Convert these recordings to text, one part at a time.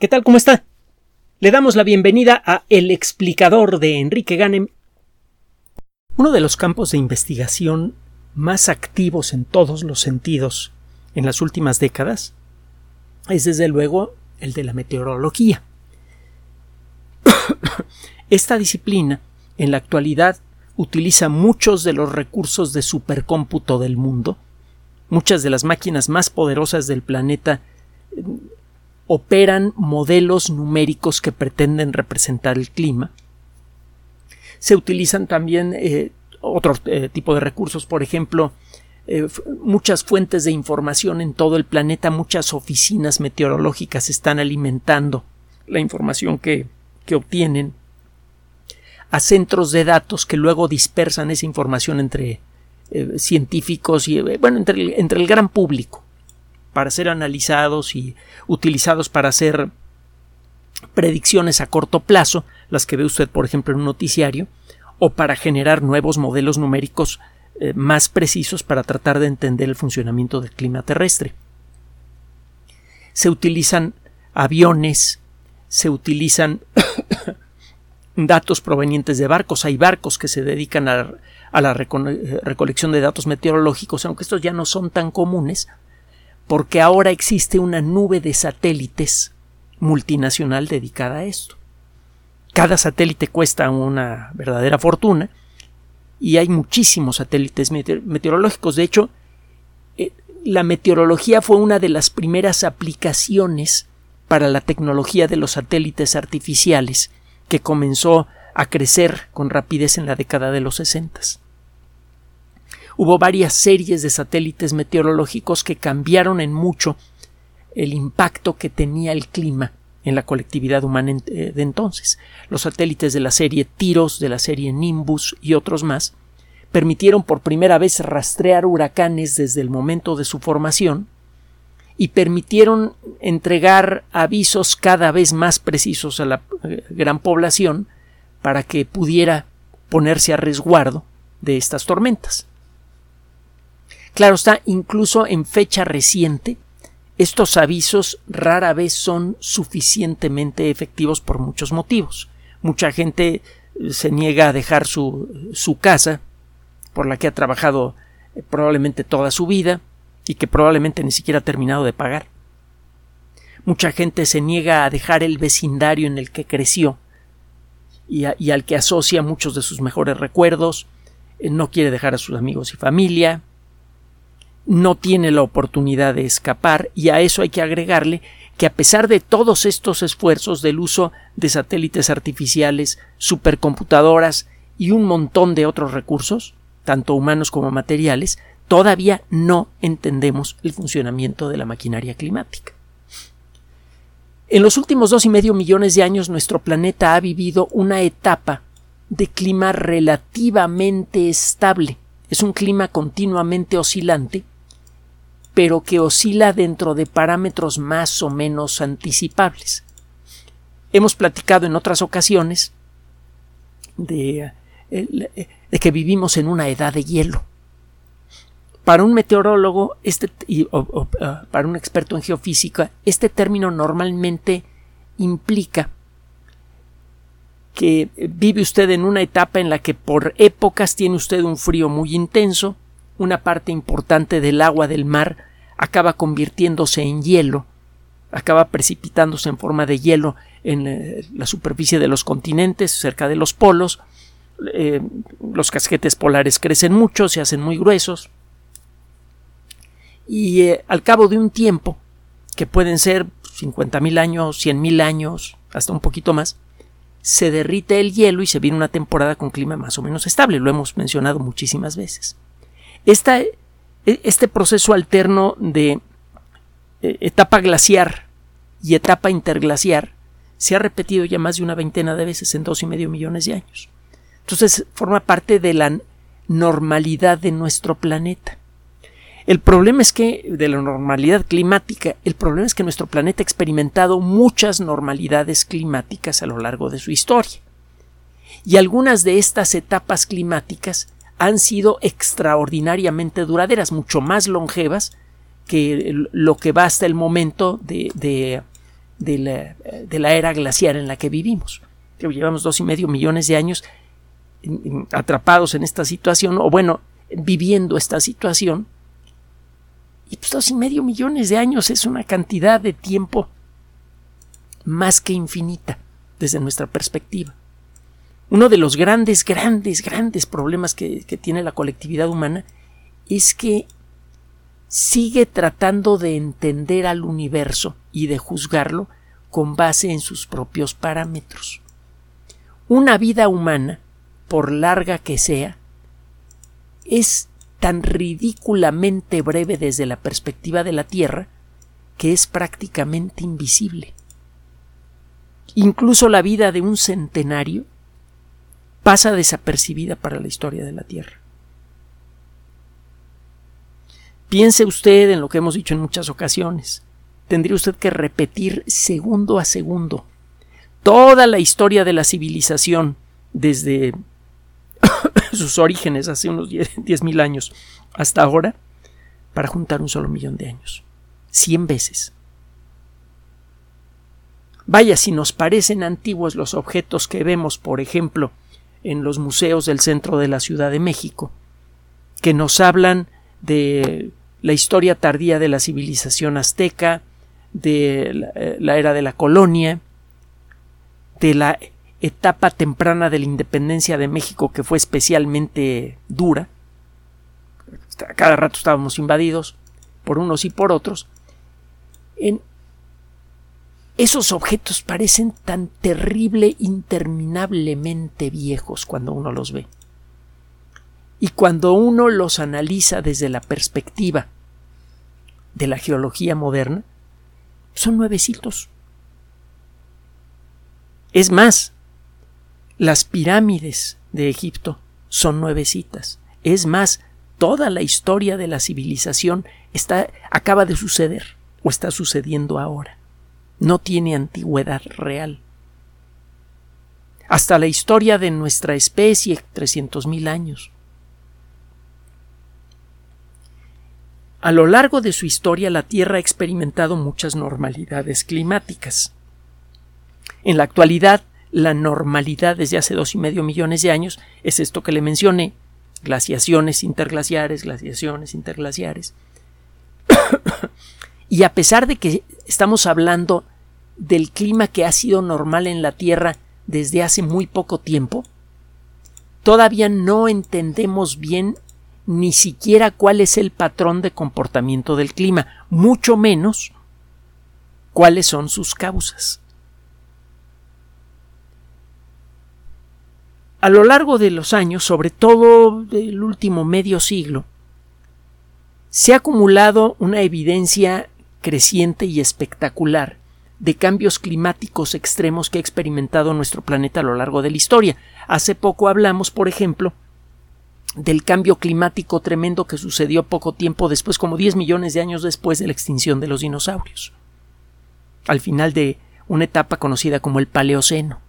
¿Qué tal? ¿Cómo está? Le damos la bienvenida a El explicador de Enrique Ganem. Uno de los campos de investigación más activos en todos los sentidos en las últimas décadas es desde luego el de la meteorología. Esta disciplina en la actualidad utiliza muchos de los recursos de supercómputo del mundo. Muchas de las máquinas más poderosas del planeta operan modelos numéricos que pretenden representar el clima. Se utilizan también eh, otro eh, tipo de recursos, por ejemplo, eh, muchas fuentes de información en todo el planeta, muchas oficinas meteorológicas están alimentando la información que, que obtienen a centros de datos que luego dispersan esa información entre científicos y bueno entre entre el gran público para ser analizados y utilizados para hacer predicciones a corto plazo, las que ve usted, por ejemplo, en un noticiario, o para generar nuevos modelos numéricos eh, más precisos para tratar de entender el funcionamiento del clima terrestre. Se utilizan aviones, se utilizan datos provenientes de barcos. Hay barcos que se dedican a, a la recolección de datos meteorológicos, aunque estos ya no son tan comunes, porque ahora existe una nube de satélites multinacional dedicada a esto. Cada satélite cuesta una verdadera fortuna y hay muchísimos satélites meteorológicos. De hecho, eh, la meteorología fue una de las primeras aplicaciones para la tecnología de los satélites artificiales que comenzó a crecer con rapidez en la década de los sesentas hubo varias series de satélites meteorológicos que cambiaron en mucho el impacto que tenía el clima en la colectividad humana eh, de entonces. Los satélites de la serie Tiros, de la serie Nimbus y otros más permitieron por primera vez rastrear huracanes desde el momento de su formación y permitieron entregar avisos cada vez más precisos a la eh, gran población para que pudiera ponerse a resguardo de estas tormentas. Claro está, incluso en fecha reciente, estos avisos rara vez son suficientemente efectivos por muchos motivos. Mucha gente eh, se niega a dejar su, su casa, por la que ha trabajado eh, probablemente toda su vida y que probablemente ni siquiera ha terminado de pagar. Mucha gente se niega a dejar el vecindario en el que creció y, y al que asocia muchos de sus mejores recuerdos, eh, no quiere dejar a sus amigos y familia, no tiene la oportunidad de escapar y a eso hay que agregarle que a pesar de todos estos esfuerzos del uso de satélites artificiales, supercomputadoras y un montón de otros recursos, tanto humanos como materiales, todavía no entendemos el funcionamiento de la maquinaria climática. En los últimos dos y medio millones de años nuestro planeta ha vivido una etapa de clima relativamente estable. Es un clima continuamente oscilante pero que oscila dentro de parámetros más o menos anticipables. Hemos platicado en otras ocasiones de, que vivimos en una edad de hielo. Para un meteorólogo, este, o, ah, para un experto en geofísica, este término normalmente implica que vive usted en una etapa en la que por épocas tiene usted un frío muy intenso, una parte importante del agua del mar acaba convirtiéndose en hielo, acaba precipitándose en forma de hielo en eh, la superficie de los continentes, cerca de los polos, eh, los casquetes polares crecen mucho, se hacen muy gruesos, y eh, al cabo de un tiempo, que pueden ser 50.000 años, 100.000 años, hasta un poquito más, se derrite el hielo y se viene una temporada con clima más o menos estable, lo hemos mencionado muchísimas veces. E, este proceso alterno de e, etapa glaciar y etapa interglaciar se ha repetido ya más de una veintena de veces en dos y medio millones de años. Entonces forma parte de la normalidad de nuestro planeta. El problema es que, de la normalidad climática, el problema es que nuestro planeta ha experimentado muchas normalidades climáticas a lo largo de su historia. Y algunas de estas etapas climáticas han sido extraordinariamente duraderas, mucho más longevas que lo que va hasta el momento de, de la, era glaciar en la que vivimos. Llevamos dos y medio millones de años atrapados en esta situación, o bueno, viviendo esta situación. Y pues dos y medio millones de años es una cantidad de tiempo más que infinita desde nuestra perspectiva. Uno de los grandes, grandes, grandes problemas que, tiene la colectividad humana es que sigue tratando de entender al universo y de juzgarlo con base en sus propios parámetros. Una vida humana, por larga que sea, es tan ridículamente breve desde la perspectiva de la Tierra que es prácticamente invisible. Incluso la vida de un centenario pasa desapercibida para la historia de la Tierra. Piense usted en lo que hemos dicho en muchas ocasiones. Tendría usted que repetir segundo a segundo toda la historia de la civilización desde sus orígenes hace unos 10.000 años hasta ahora para juntar un solo millón de años. Cien veces. Vaya, si nos parecen antiguos los objetos que vemos, por ejemplo, en los museos del centro de la Ciudad de México, que nos hablan de la historia tardía de la civilización azteca, de eh, la, era de la colonia, de la etapa temprana de la independencia de México que fue especialmente dura. Cada rato estábamos invadidos por unos y por otros. En esos objetos parecen tan terrible, interminablemente viejos cuando uno los ve. Y cuando uno los analiza desde la perspectiva de la geología moderna, son nuevecitos. Es más, las pirámides de Egipto son nuevecitas. Es más, toda la historia de la civilización está acaba de suceder o está sucediendo ahora. No tiene antigüedad real. Hasta la historia de nuestra especie, 300.000 años. A lo largo de su historia la Tierra ha experimentado muchas normalidades climáticas. En la actualidad, la normalidad desde hace dos y medio millones de años es esto que le mencioné, glaciaciones interglaciares, glaciaciones interglaciares. y a pesar de que estamos hablando del clima que ha sido normal en la Tierra desde hace muy poco tiempo, todavía no entendemos bien ni siquiera cuál es el patrón de comportamiento del clima, mucho menos cuáles son sus causas. A lo largo de los años, sobre todo del último medio siglo, se ha acumulado una evidencia creciente y espectacular de cambios climáticos extremos que ha experimentado nuestro planeta a lo largo de la historia. Hace poco hablamos, por ejemplo, del cambio climático tremendo que sucedió poco tiempo después, como 10 millones de años después de la extinción de los dinosaurios, al final de una etapa conocida como el Paleoceno.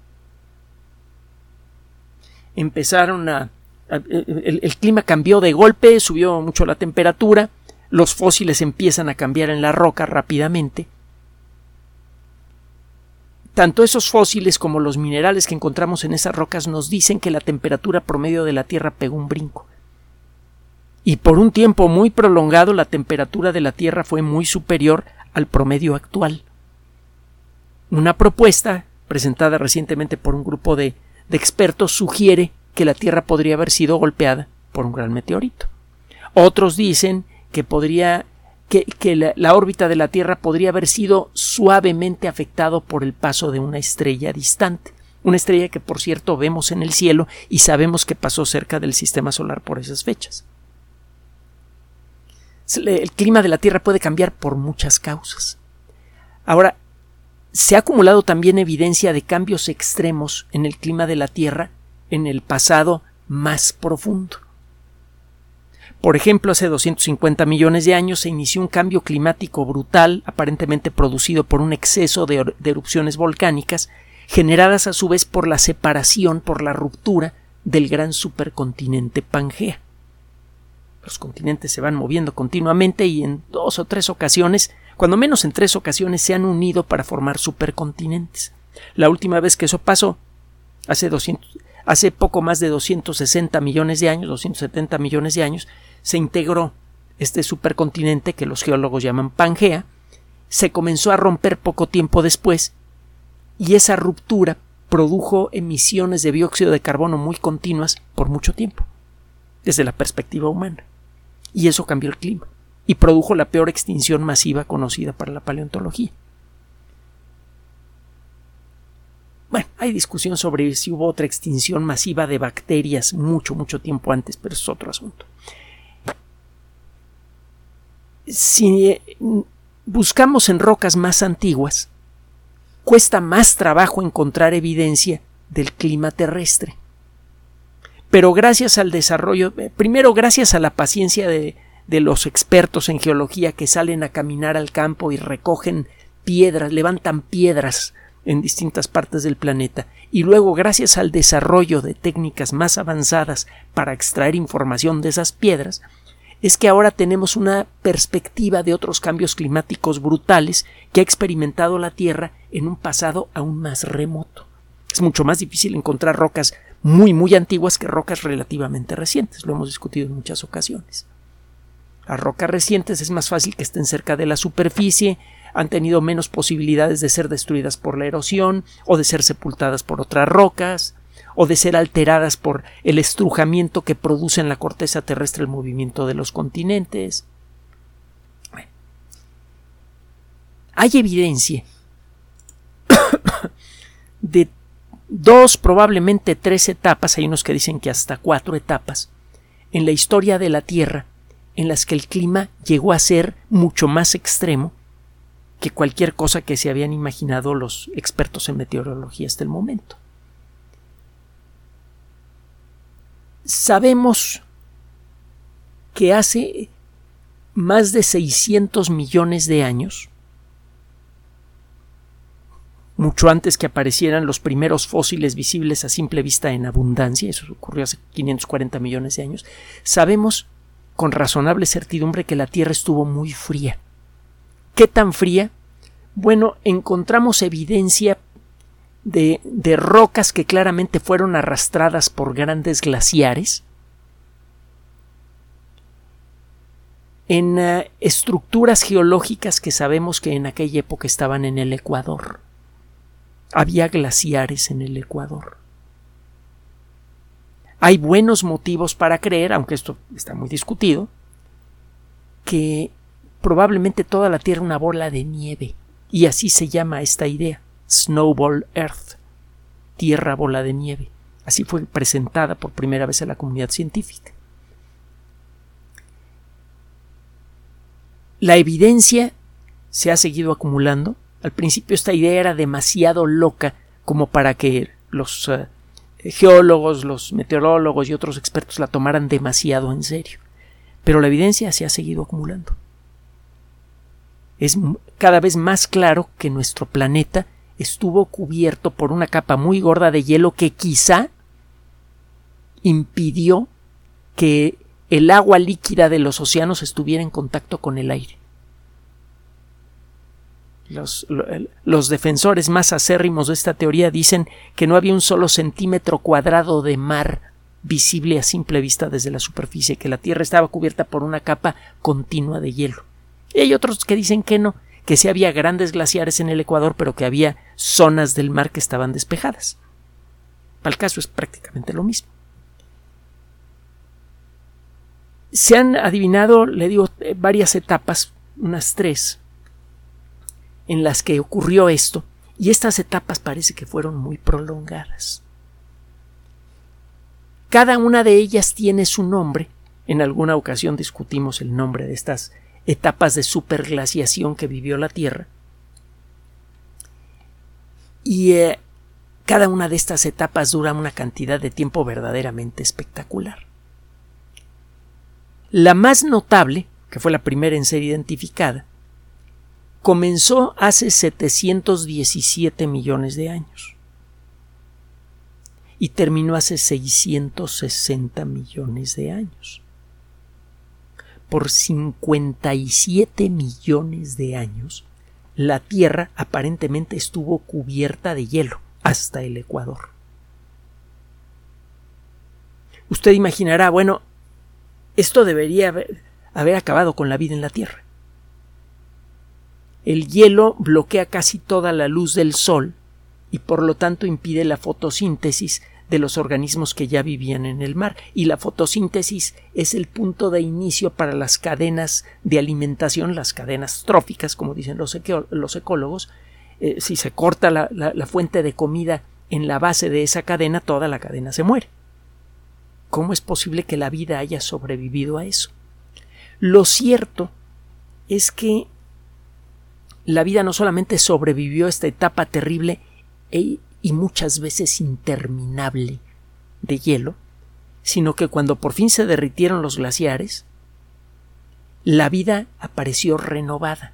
Empezaron a... el, el clima cambió de golpe, subió mucho la temperatura, los fósiles empiezan a cambiar en la roca rápidamente, tanto esos fósiles como los minerales que encontramos en esas rocas nos dicen que la temperatura promedio de la Tierra pegó un brinco. Y por un tiempo muy prolongado la temperatura de la Tierra fue muy superior al promedio actual. Una propuesta presentada recientemente por un grupo de, de expertos sugiere que la Tierra podría haber sido golpeada por un gran meteorito. Otros dicen que podría que, la, órbita de la Tierra podría haber sido suavemente afectado por el paso de una estrella distante. Una estrella que, por cierto, vemos en el cielo y sabemos que pasó cerca del sistema solar por esas fechas. El clima de la Tierra puede cambiar por muchas causas. Ahora, se ha acumulado también evidencia de cambios extremos en el clima de la Tierra en el pasado más profundo. Por ejemplo, hace 250 millones de años se inició un cambio climático brutal, aparentemente producido por un exceso de, erupciones volcánicas, generadas a su vez por la separación, por la ruptura del gran supercontinente Pangea. Los continentes se van moviendo continuamente y en dos o tres ocasiones cuando menos en tres ocasiones se han unido para formar supercontinentes. La última vez que eso pasó, hace, 200, hace poco más de 260 millones de años, 270 millones de años, se integró este supercontinente que los geólogos llaman Pangea, se comenzó a romper poco tiempo después y esa ruptura produjo emisiones de dióxido de carbono muy continuas por mucho tiempo, desde la perspectiva humana. Y eso cambió el clima y produjo la peor extinción masiva conocida para la paleontología. Bueno, hay discusión sobre si hubo otra extinción masiva de bacterias mucho, mucho tiempo antes, pero es otro asunto. Si eh, buscamos en rocas más antiguas, cuesta más trabajo encontrar evidencia del clima terrestre. Pero gracias al desarrollo, eh, primero gracias a la paciencia de, de los expertos en geología que salen a caminar al campo y recogen piedras, levantan piedras en distintas partes del planeta, y luego gracias al desarrollo de técnicas más avanzadas para extraer información de esas piedras, es que ahora tenemos una perspectiva de otros cambios climáticos brutales que ha experimentado la Tierra en un pasado aún más remoto. Es mucho más difícil encontrar rocas muy muy antiguas que rocas relativamente recientes, lo hemos discutido en muchas ocasiones. Las rocas recientes es más fácil que estén cerca de la superficie, han tenido menos posibilidades de ser destruidas por la erosión o de ser sepultadas por otras rocas o de ser alteradas por el estrujamiento que produce en la corteza terrestre el movimiento de los continentes. Hay evidencia de dos, probablemente tres etapas, hay unos que dicen que hasta cuatro etapas, en la historia de la Tierra en las que el clima llegó a ser mucho más extremo que cualquier cosa que se habían imaginado los expertos en meteorología hasta el momento. Sabemos que hace más de 600 millones de años, mucho antes que aparecieran los primeros fósiles visibles a simple vista en abundancia, eso ocurrió hace 540 millones de años, sabemos con razonable certidumbre que la Tierra estuvo muy fría. ¿Qué tan fría? Bueno, encontramos evidencia de, de rocas que claramente fueron arrastradas por grandes glaciares, en uh, estructuras geológicas que sabemos que en aquella época estaban en el Ecuador. Había glaciares en el Ecuador. Hay buenos motivos para creer, aunque esto está muy discutido, que probablemente toda la Tierra una bola de nieve, y así se llama esta idea, Snowball Earth, Tierra bola de nieve. Así fue presentada por primera vez a la comunidad científica. La evidencia se ha seguido acumulando. Al principio esta idea era demasiado loca como para que los uh, geólogos, los meteorólogos y otros expertos la tomaran demasiado en serio. Pero la evidencia se ha seguido acumulando. Es cada vez más claro que nuestro planeta estuvo cubierto por una capa muy gorda de hielo que quizá impidió que el agua líquida de los océanos estuviera en contacto con el aire. Los, los, defensores más acérrimos de esta teoría dicen que no había un solo centímetro cuadrado de mar visible a simple vista desde la superficie, que la Tierra estaba cubierta por una capa continua de hielo. Y hay otros que dicen que no, que sí había grandes glaciares en el Ecuador, pero que había zonas del mar que estaban despejadas. Para el caso es prácticamente lo mismo. Se han adivinado, le digo, eh, varias etapas, unas tres, en las que ocurrió esto, y estas etapas parece que fueron muy prolongadas. Cada una de ellas tiene su nombre. En alguna ocasión discutimos el nombre de estas etapas de superglaciación que vivió la Tierra. Y eh, cada una de estas etapas dura una cantidad de tiempo verdaderamente espectacular. La más notable, que fue la primera en ser identificada, comenzó hace 717 millones de años y terminó hace 660 millones de años. por 57 millones de años, la Tierra aparentemente estuvo cubierta de hielo hasta el Ecuador. Usted imaginará, bueno, esto debería haber, acabado con la vida en la Tierra. El hielo bloquea casi toda la luz del Sol y por lo tanto impide la fotosíntesis de los organismos que ya vivían en el mar. Y la fotosíntesis es el punto de inicio para las cadenas de alimentación, las cadenas tróficas, como dicen los, ecólogos. Eh, si se corta la fuente de comida en la base de esa cadena, toda la cadena se muere. ¿Cómo es posible que la vida haya sobrevivido a eso? Lo cierto es que la vida no solamente sobrevivió a esta etapa terrible e y muchas veces interminable de hielo, sino que cuando por fin se derritieron los glaciares, la vida apareció renovada.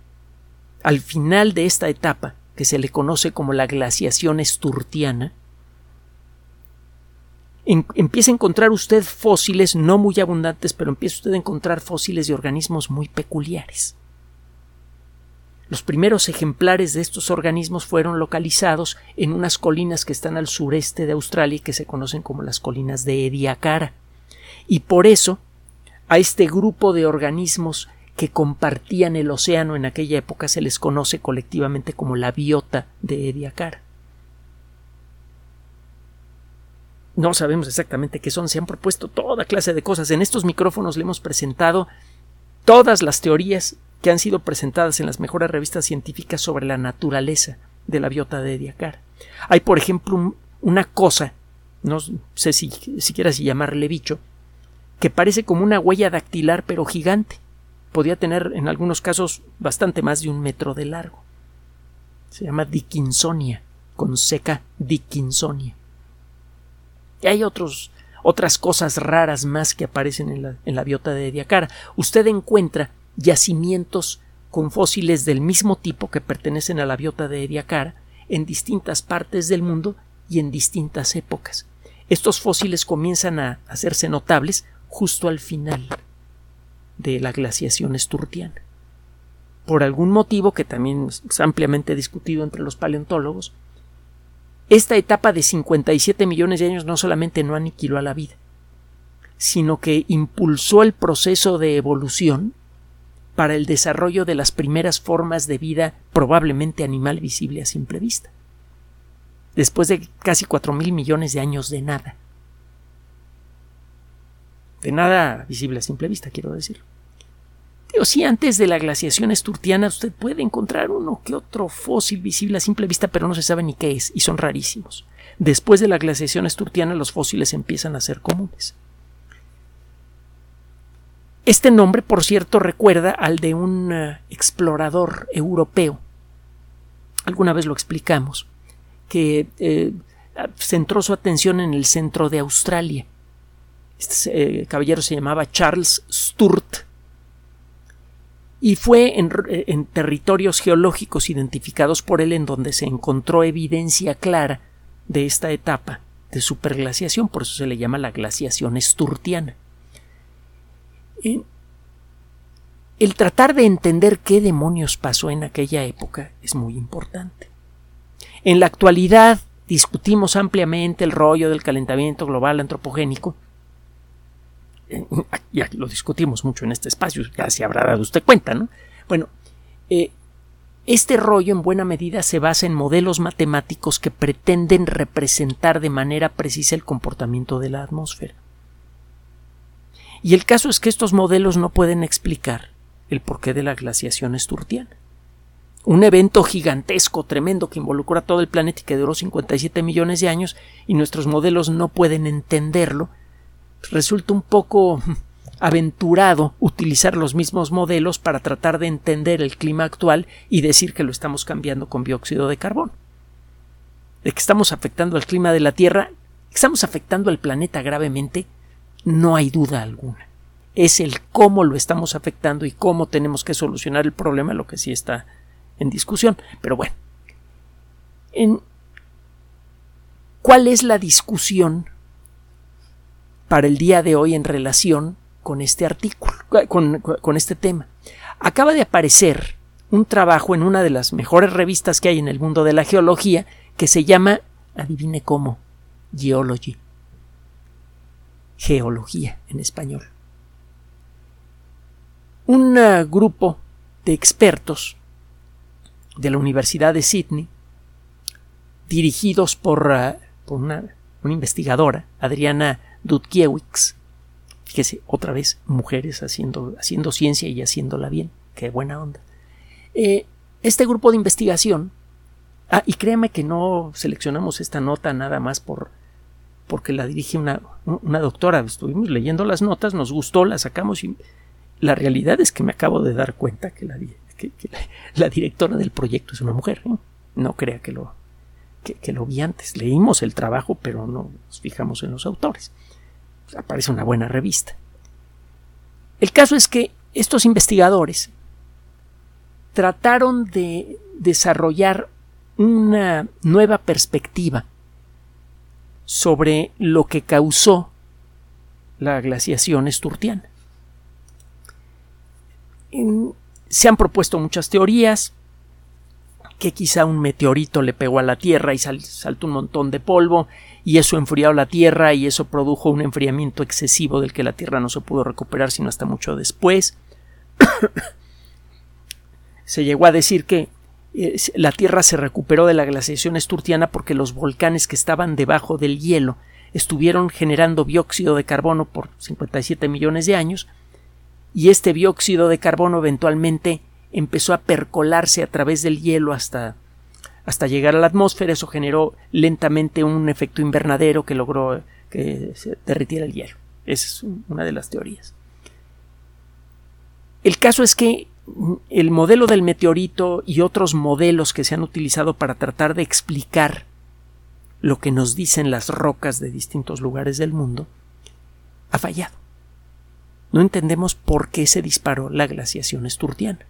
Al final de esta etapa, que se le conoce como la glaciación esturtiana, empieza a encontrar usted fósiles no muy abundantes, pero empieza usted a encontrar fósiles de organismos muy peculiares. Los primeros ejemplares de estos organismos fueron localizados en unas colinas que están al sureste de Australia y que se conocen como las colinas de Ediacara. Y por eso a este grupo de organismos que compartían el océano en aquella época se les conoce colectivamente como la biota de Ediacara. No sabemos exactamente qué son, se han propuesto toda clase de cosas. En estos micrófonos le hemos presentado todas las teorías que han sido presentadas en las mejores revistas científicas sobre la naturaleza de la biota de Ediacara. Hay, por ejemplo, una cosa, no sé si siquiera si llamarle bicho, que parece como una huella dactilar pero gigante. Podía tener en algunos casos bastante más de un metro de largo. Se llama Dickinsonia, con seca Dickinsonia. Y hay otros, otras cosas raras más que aparecen en la, en la biota de Ediacara. Usted encuentra yacimientos con fósiles del mismo tipo que pertenecen a la biota de Ediacara en distintas partes del mundo y en distintas épocas. Estos fósiles comienzan a hacerse notables justo al final de la glaciación esturtiana. Por algún motivo que también es ampliamente discutido entre los paleontólogos, esta etapa de 57 millones de años no solamente no aniquiló a la vida, sino que impulsó el proceso de evolución para el desarrollo de las primeras formas de vida probablemente animal visible a simple vista. Después de casi cuatro mil millones de años de nada. De nada visible a simple vista, quiero decir. Digo, antes de la glaciación esturtiana usted puede encontrar uno que otro fósil visible a simple vista, pero no se sabe ni qué es, y son rarísimos. Después de la glaciación esturtiana los fósiles empiezan a ser comunes. Este nombre, por cierto, recuerda al de un eh, explorador europeo. Alguna vez lo explicamos, que eh, centró su atención en el centro de Australia. Este eh, caballero se llamaba Charles Sturt y fue en, en, territorios geológicos identificados por él en donde se encontró evidencia clara de esta etapa de superglaciación, por eso se le llama la glaciación esturtiana el tratar de entender qué demonios pasó en aquella época es muy importante. En la actualidad discutimos ampliamente el rollo del calentamiento global antropogénico. Eh, ya lo discutimos mucho en este espacio, ya se habrá dado usted cuenta, ¿no? Bueno, eh, este rollo en buena medida se basa en modelos matemáticos que pretenden representar de manera precisa el comportamiento de la atmósfera. Y el caso es que estos modelos no pueden explicar el porqué de la glaciación esturtiana. Un evento gigantesco, tremendo, que involucró a todo el planeta y que duró 57 millones de años y nuestros modelos no pueden entenderlo, resulta un poco aventurado utilizar los mismos modelos para tratar de entender el clima actual y decir que lo estamos cambiando con dióxido de carbono. De que estamos afectando al clima de la Tierra, estamos afectando al planeta gravemente, no hay duda alguna. Es el cómo lo estamos afectando y cómo tenemos que solucionar el problema lo que sí está en discusión. Pero bueno, ¿cuál es la discusión para el día de hoy en relación con este artículo, con, este tema. Acaba de aparecer un trabajo en una de las mejores revistas que hay en el mundo de la geología que se llama, adivine cómo, Geology. Geología en español. Un uh, grupo de expertos de la Universidad de Sydney, dirigidos por, uh, por una, investigadora, Adriana Dudkiewicz, fíjese, otra vez, mujeres haciendo, haciendo ciencia y haciéndola bien, qué buena onda. Eh, este grupo de investigación, ah, y créeme que no seleccionamos esta nota nada más por porque la dirige una, una doctora, estuvimos leyendo las notas, nos gustó, la sacamos y la realidad es que me acabo de dar cuenta que la, directora del proyecto es una mujer. No crea que lo, que, lo vi antes. Leímos el trabajo, pero no nos fijamos en los autores. Aparece una buena revista. El caso es que estos investigadores trataron de desarrollar una nueva perspectiva sobre lo que causó la glaciación esturtiana. Se han propuesto muchas teorías, que quizá un meteorito le pegó a la Tierra y saltó un montón de polvo y eso enfrió la Tierra y eso produjo un enfriamiento excesivo del que la Tierra no se pudo recuperar sino hasta mucho después. se llegó a decir que la Tierra se recuperó de la glaciación esturtiana porque los volcanes que estaban debajo del hielo estuvieron generando dióxido de carbono por 57 millones de años y este dióxido de carbono eventualmente empezó a percolarse a través del hielo hasta hasta llegar a la atmósfera. Eso generó lentamente un efecto invernadero que logró que se derritiera el hielo. Esa es una de las teorías. El caso es que el modelo del meteorito y otros modelos que se han utilizado para tratar de explicar lo que nos dicen las rocas de distintos lugares del mundo ha fallado. No entendemos por qué se disparó la glaciación esturtiana.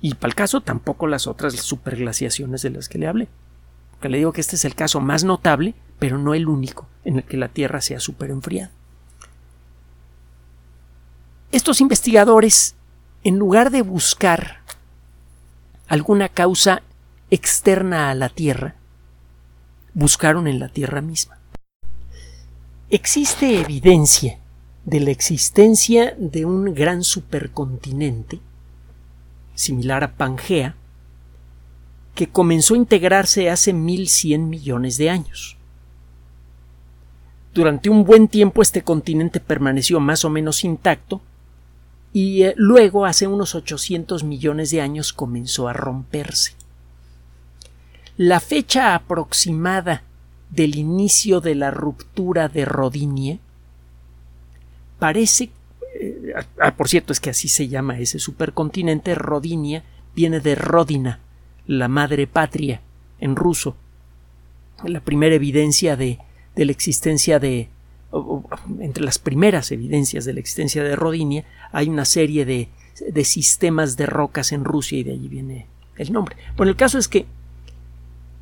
Y para el caso tampoco las otras superglaciaciones de las que le hablé. Porque le digo que este es el caso más notable, pero no el único en el que la Tierra se ha. Estos investigadores en lugar de buscar alguna causa externa a la Tierra, buscaron en la Tierra misma. Existe evidencia de la existencia de un gran supercontinente, similar a Pangea, que comenzó a integrarse hace 1100 millones de años. Durante un buen tiempo este continente permaneció más o menos intacto, y eh, luego, hace unos 800 millones de años, comenzó a romperse. La fecha aproximada del inicio de la ruptura de Rodinia parece eh, ah, por cierto, es que así se llama ese supercontinente. Rodinia viene de Rodina, la madre patria, en ruso. La primera evidencia de, de la existencia de, entre las primeras evidencias de la existencia de Rodinia, hay una serie de, de sistemas de rocas en Rusia y de allí viene el nombre. Bueno, el caso es que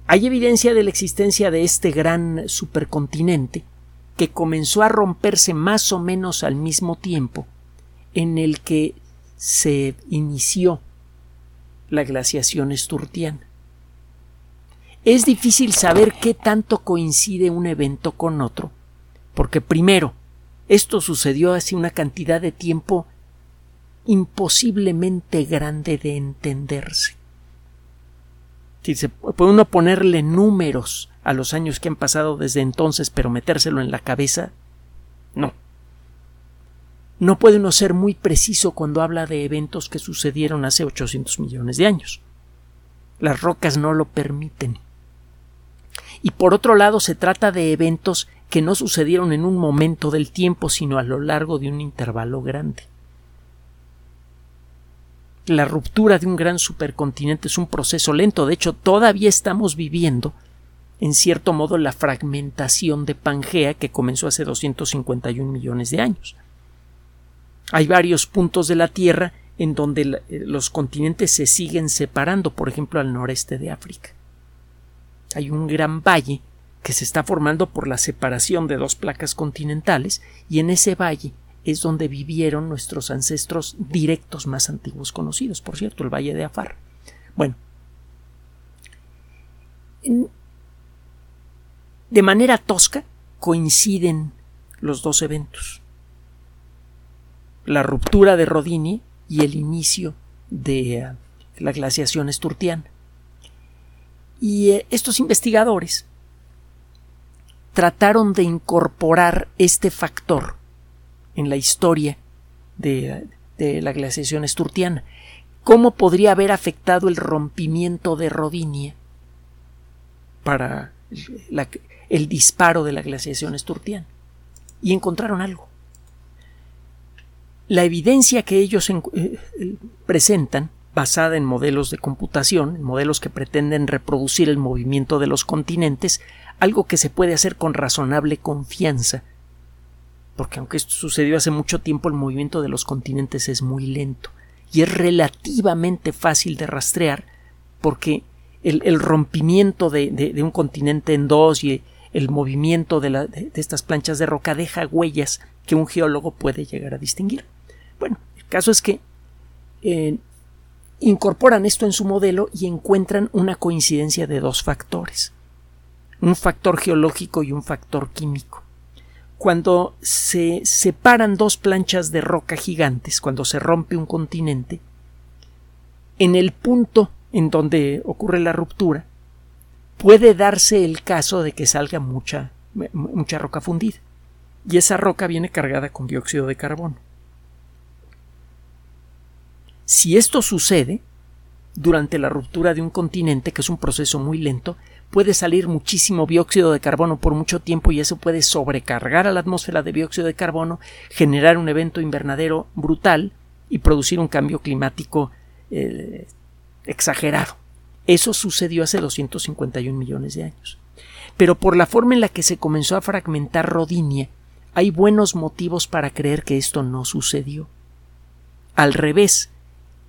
hay evidencia de la existencia de este gran supercontinente que comenzó a romperse más o menos al mismo tiempo en el que se inició la glaciación esturtiana. Es difícil saber qué tanto coincide un evento con otro, porque primero, esto sucedió hace una cantidad de tiempo imposiblemente grande de entenderse. Si se puede uno ponerle números a los años que han pasado desde entonces, pero metérselo en la cabeza, no. No puede uno ser muy preciso cuando habla de eventos que sucedieron hace 800 millones de años. Las rocas no lo permiten. Y por otro lado, se trata de eventos que no sucedieron en un momento del tiempo, sino a lo largo de un intervalo grande. La ruptura de un gran supercontinente es un proceso lento, de hecho todavía estamos viviendo en cierto modo la fragmentación de Pangea que comenzó hace 251 millones de años. Hay varios puntos de la Tierra en donde eh, los continentes se siguen separando, por ejemplo al noreste de África. Hay un gran valle que se está formando por la separación de dos placas continentales y en ese valle es donde vivieron nuestros ancestros directos más antiguos conocidos, por cierto, el Valle de Afar. Bueno, de manera tosca coinciden los dos eventos. La ruptura de Rodini y el inicio de eh, la glaciación esturtiana. Y eh, estos investigadores trataron de incorporar este factor en la historia de, la glaciación esturtiana. ¿Cómo podría haber afectado el rompimiento de Rodinia para el disparo de la glaciación esturtiana? Y encontraron algo. La evidencia que ellos eh, eh, presentan, basada en modelos de computación, modelos que pretenden reproducir el movimiento de los continentes, algo que se puede hacer con razonable confianza, porque aunque esto sucedió hace mucho tiempo, el movimiento de los continentes es muy lento y es relativamente fácil de rastrear porque el, rompimiento de, un continente en dos y el movimiento de, estas planchas de roca deja huellas que un geólogo puede llegar a distinguir. Bueno, el caso es que eh, incorporan esto en su modelo y encuentran una coincidencia de dos factores un factor geológico y un factor químico. Cuando se separan dos planchas de roca gigantes, cuando se rompe un continente, en el punto en donde ocurre la ruptura, puede darse el caso de que salga mucha, mucha roca fundida. Y esa roca viene cargada con dióxido de carbono. Si esto sucede durante la ruptura de un continente, que es un proceso muy lento, puede salir muchísimo dióxido de carbono por mucho tiempo y eso puede sobrecargar a la atmósfera de dióxido de carbono, generar un evento invernadero brutal y producir un cambio climático eh, exagerado. Eso sucedió hace 251 millones de años. Pero por la forma en la que se comenzó a fragmentar Rodinia, hay buenos motivos para creer que esto no sucedió. Al revés,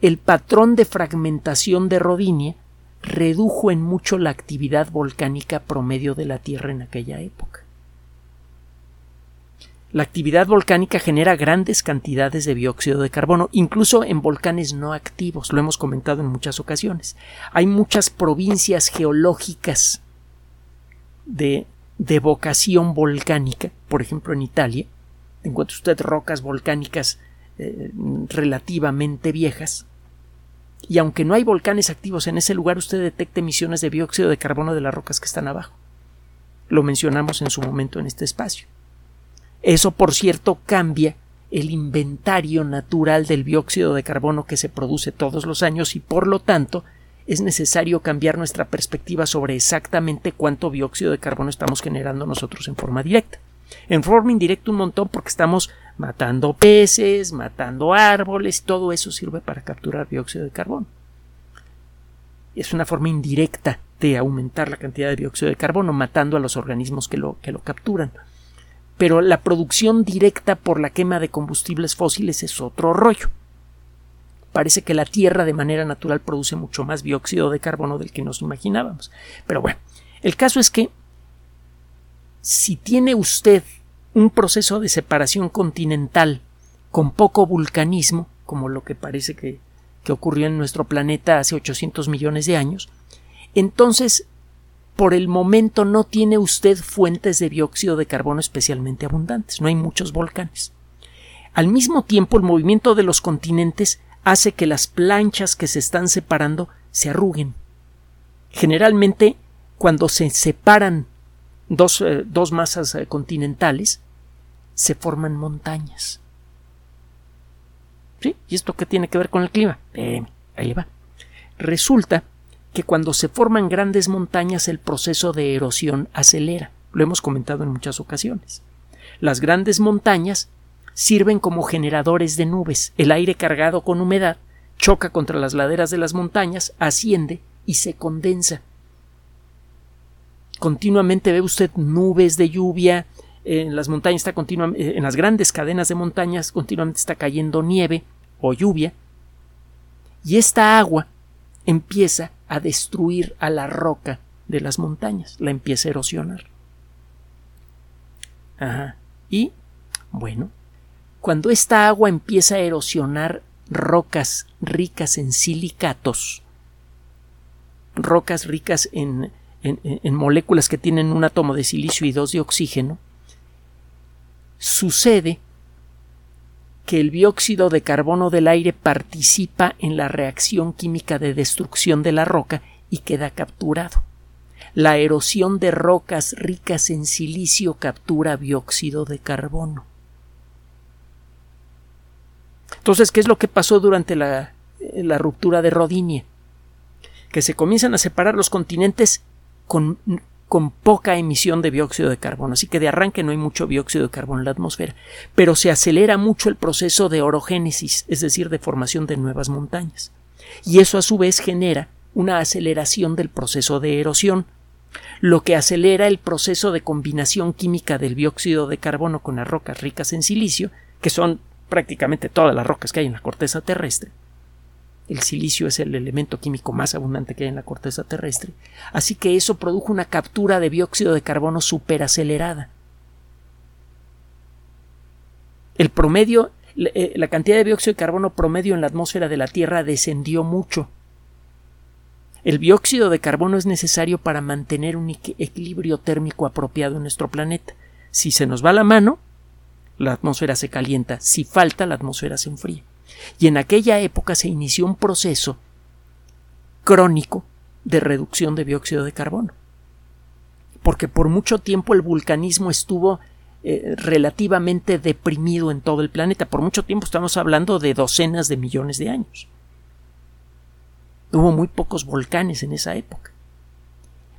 el patrón de fragmentación de Rodinia redujo en mucho la actividad volcánica promedio de la Tierra en aquella época. La actividad volcánica genera grandes cantidades de dióxido de carbono, incluso en volcanes no activos, lo hemos comentado en muchas ocasiones. Hay muchas provincias geológicas de, de vocación volcánica, por ejemplo en Italia, encuentra usted rocas volcánicas eh, relativamente viejas, y aunque no hay volcanes activos en ese lugar, usted detecta emisiones de dióxido de carbono de las rocas que están abajo. Lo mencionamos en su momento en este espacio. Eso, por cierto, cambia el inventario natural del dióxido de carbono que se produce todos los años y por lo tanto es necesario cambiar nuestra perspectiva sobre exactamente cuánto dióxido de carbono estamos generando nosotros en forma directa. En forma indirecta un montón porque estamos matando peces, matando árboles, todo eso sirve para capturar dióxido de carbono. Es una forma indirecta de aumentar la cantidad de dióxido de carbono, matando a los organismos que lo, que lo capturan. Pero la producción directa por la quema de combustibles fósiles es otro rollo. Parece que la Tierra de manera natural produce mucho más dióxido de carbono del que nos imaginábamos. Pero bueno, el caso es que si tiene usted un proceso de separación continental con poco vulcanismo, como lo que parece que, ocurrió en nuestro planeta hace 800 millones de años, entonces por el momento no tiene usted fuentes de dióxido de carbono especialmente abundantes, no hay muchos volcanes. Al mismo tiempo, el movimiento de los continentes hace que las planchas que se están separando se arruguen. Generalmente, cuando se separan dos, eh, dos masas eh, continentales, se forman montañas. ¿Sí? ¿Y esto qué tiene que ver con el clima? ahí va. Resulta que cuando se forman grandes montañas el proceso de erosión acelera. Lo hemos comentado en muchas ocasiones. Las grandes montañas sirven como generadores de nubes. El aire cargado con humedad choca contra las laderas de las montañas, asciende y se condensa. Continuamente ve usted nubes de lluvia, en las montañas está continuamente, en las grandes cadenas de montañas continuamente está cayendo nieve o lluvia y esta agua empieza a destruir a la roca de las montañas, la empieza a erosionar. Ajá. Y, bueno, cuando esta agua empieza a erosionar rocas ricas en silicatos, rocas ricas en, en, moléculas que tienen un átomo de silicio y dos de oxígeno, sucede que el dióxido de carbono del aire participa en la reacción química de destrucción de la roca y queda capturado. La erosión de rocas ricas en silicio captura dióxido de carbono. Entonces, ¿qué es lo que pasó durante la, la ruptura de Rodinia? Que se comienzan a separar los continentes con, poca emisión de dióxido de carbono, así que de arranque no hay mucho dióxido de carbono en la atmósfera, pero se acelera mucho el proceso de orogénesis, es decir, de formación de nuevas montañas. Y eso a su vez genera una aceleración del proceso de erosión, lo que acelera el proceso de combinación química del dióxido de carbono con las rocas ricas en silicio, que son prácticamente todas las rocas que hay en la corteza terrestre, el silicio es el elemento químico más abundante que hay en la corteza terrestre. Así que eso produjo una captura de dióxido de carbono superacelerada. El promedio, eh, la cantidad de dióxido de carbono promedio en la atmósfera de la Tierra descendió mucho. El dióxido de carbono es necesario para mantener un equilibrio térmico apropiado en nuestro planeta. Si se nos va la mano, la atmósfera se calienta. Si falta, la atmósfera se enfría. Y en aquella época se inició un proceso crónico de reducción de dióxido de carbono. Porque por mucho tiempo el vulcanismo estuvo eh, relativamente deprimido en todo el planeta. Por mucho tiempo estamos hablando de docenas de millones de años. Hubo muy pocos volcanes en esa época.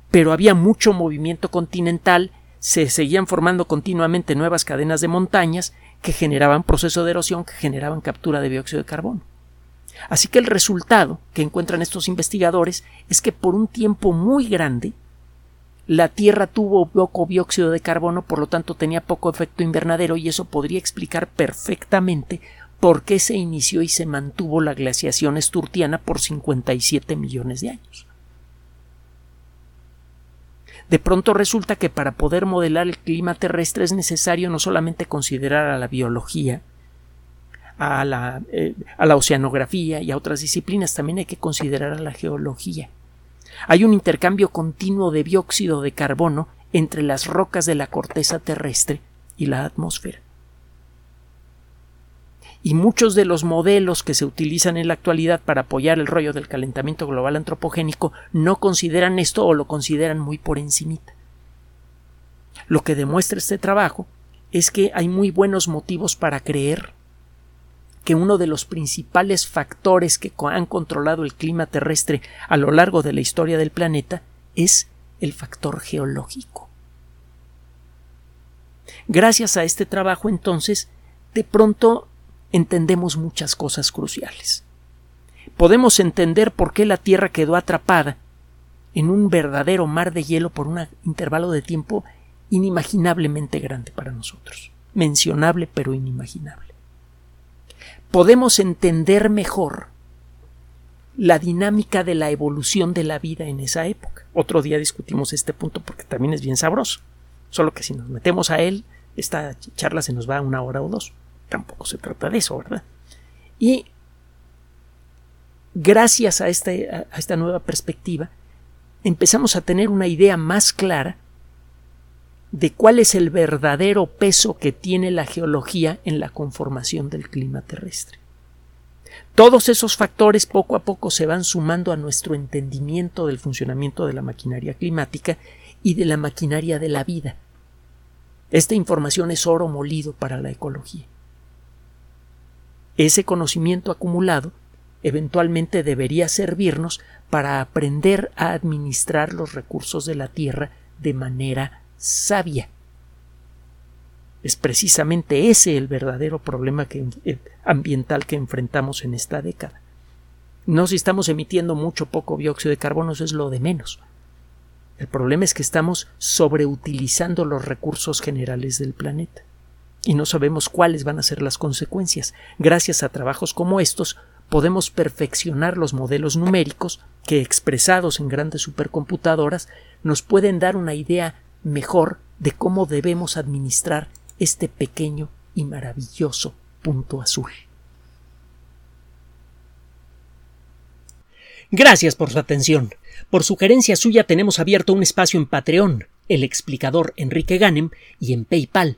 Pero había mucho movimiento continental, se seguían formando continuamente nuevas cadenas de montañas que generaban proceso de erosión, que generaban captura de dióxido de carbono. Así que el resultado que encuentran estos investigadores es que por un tiempo muy grande la Tierra tuvo poco dióxido de carbono, por lo tanto tenía poco efecto invernadero y eso podría explicar perfectamente por qué se inició y se mantuvo la glaciación esturtiana por 57 millones de años. De pronto resulta que para poder modelar el clima terrestre es necesario no solamente considerar a la biología, a la, eh, a la oceanografía y a otras disciplinas, también hay que considerar a la geología. Hay un intercambio continuo de dióxido de carbono entre las rocas de la corteza terrestre y la atmósfera y muchos de los modelos que se utilizan en la actualidad para apoyar el rollo del calentamiento global antropogénico no consideran esto o lo consideran muy por encimita. Lo que demuestra este trabajo es que hay muy buenos motivos para creer que uno de los principales factores que han controlado el clima terrestre a lo largo de la historia del planeta es el factor geológico. Gracias a este trabajo, entonces, de pronto entendemos muchas cosas cruciales. Podemos entender por qué la Tierra quedó atrapada en un verdadero mar de hielo por un intervalo de tiempo inimaginablemente grande para nosotros, mencionable pero inimaginable. Podemos entender mejor la dinámica de la evolución de la vida en esa época. Otro día discutimos este punto porque también es bien sabroso. Solo que si nos metemos a él, esta charla se nos va a una hora o dos tampoco se trata de eso, ¿verdad? Y gracias a, este, a esta nueva perspectiva, empezamos a tener una idea más clara de cuál es el verdadero peso que tiene la geología en la conformación del clima terrestre. Todos esos factores poco a poco se van sumando a nuestro entendimiento del funcionamiento de la maquinaria climática y de la maquinaria de la vida. Esta información es oro molido para la ecología. Ese conocimiento acumulado eventualmente debería servirnos para aprender a administrar los recursos de la Tierra de manera sabia. Es precisamente ese el verdadero problema ambiental que enfrentamos en esta década. No si estamos emitiendo mucho poco dióxido de carbono, eso es lo de menos. El problema es que estamos sobreutilizando los recursos generales del planeta y no sabemos cuáles van a ser las consecuencias. Gracias a trabajos como estos podemos perfeccionar los modelos numéricos que expresados en grandes supercomputadoras nos pueden dar una idea mejor de cómo debemos administrar este pequeño y maravilloso punto azul. Gracias por su atención. Por sugerencia suya tenemos abierto un espacio en Patreon, el explicador Enrique Ganem, y en PayPal,